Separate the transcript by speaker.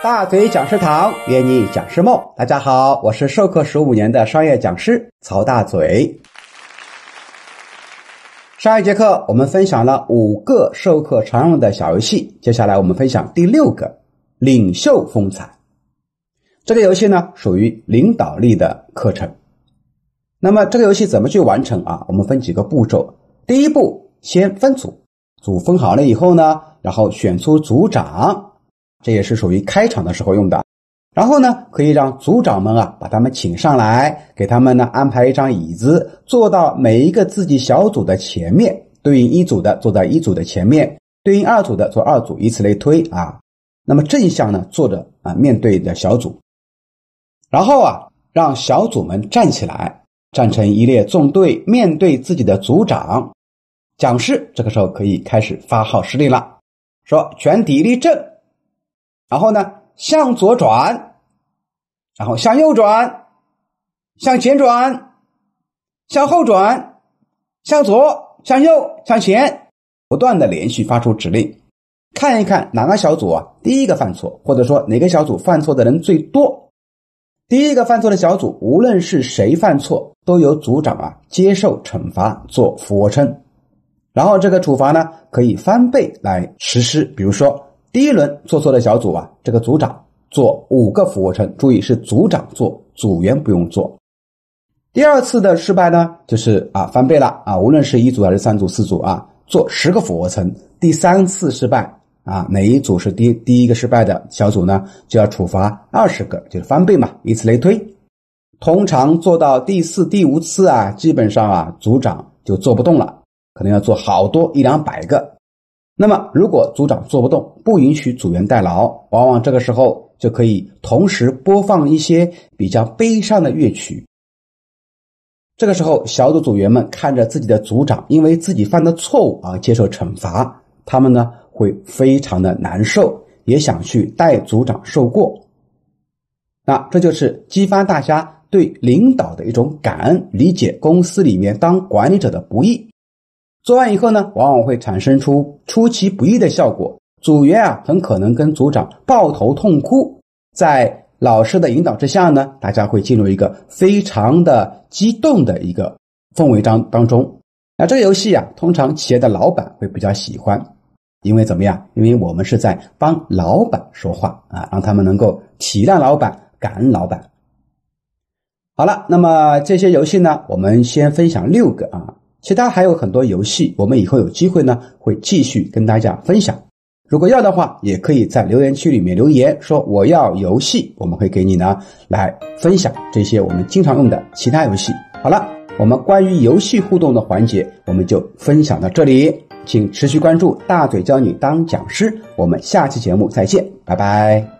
Speaker 1: 大嘴讲师堂约你讲师梦，大家好，我是授课十五年的商业讲师曹大嘴。上一节课我们分享了五个授课常用的小游戏，接下来我们分享第六个领袖风采。这个游戏呢属于领导力的课程。那么这个游戏怎么去完成啊？我们分几个步骤。第一步，先分组，组分好了以后呢，然后选出组长。这也是属于开场的时候用的，然后呢，可以让组长们啊把他们请上来，给他们呢安排一张椅子，坐到每一个自己小组的前面，对应一组的坐在一组的前面，对应二组的坐二组，以此类推啊。那么正向呢坐着啊面对的小组，然后啊让小组们站起来，站成一列纵队，面对自己的组长。讲师这个时候可以开始发号施令了，说全体立正。然后呢，向左转，然后向右转，向前转，向后转，向左，向右，向前，不断的连续发出指令，看一看哪个小组啊第一个犯错，或者说哪个小组犯错的人最多。第一个犯错的小组，无论是谁犯错，都由组长啊接受惩罚，做俯卧撑，然后这个处罚呢可以翻倍来实施，比如说。第一轮做错的小组啊，这个组长做五个俯卧撑，注意是组长做，组员不用做。第二次的失败呢，就是啊翻倍了啊，无论是一组还是三组、四组啊，做十个俯卧撑。第三次失败啊，哪一组是第第一个失败的小组呢，就要处罚二十个，就是翻倍嘛，以此类推。通常做到第四、第五次啊，基本上啊组长就做不动了，可能要做好多一两百个。那么，如果组长做不动，不允许组员代劳，往往这个时候就可以同时播放一些比较悲伤的乐曲。这个时候，小组组员们看着自己的组长因为自己犯的错误而接受惩罚，他们呢会非常的难受，也想去代组长受过。那这就是激发大家对领导的一种感恩，理解公司里面当管理者的不易。做完以后呢，往往会产生出出其不意的效果。组员啊，很可能跟组长抱头痛哭。在老师的引导之下呢，大家会进入一个非常的激动的一个氛围当当中。那这个游戏啊，通常企业的老板会比较喜欢，因为怎么样？因为我们是在帮老板说话啊，让他们能够体谅老板、感恩老板。好了，那么这些游戏呢，我们先分享六个啊。其他还有很多游戏，我们以后有机会呢会继续跟大家分享。如果要的话，也可以在留言区里面留言说我要游戏，我们会给你呢来分享这些我们经常用的其他游戏。好了，我们关于游戏互动的环节我们就分享到这里，请持续关注大嘴教你当讲师，我们下期节目再见，拜拜。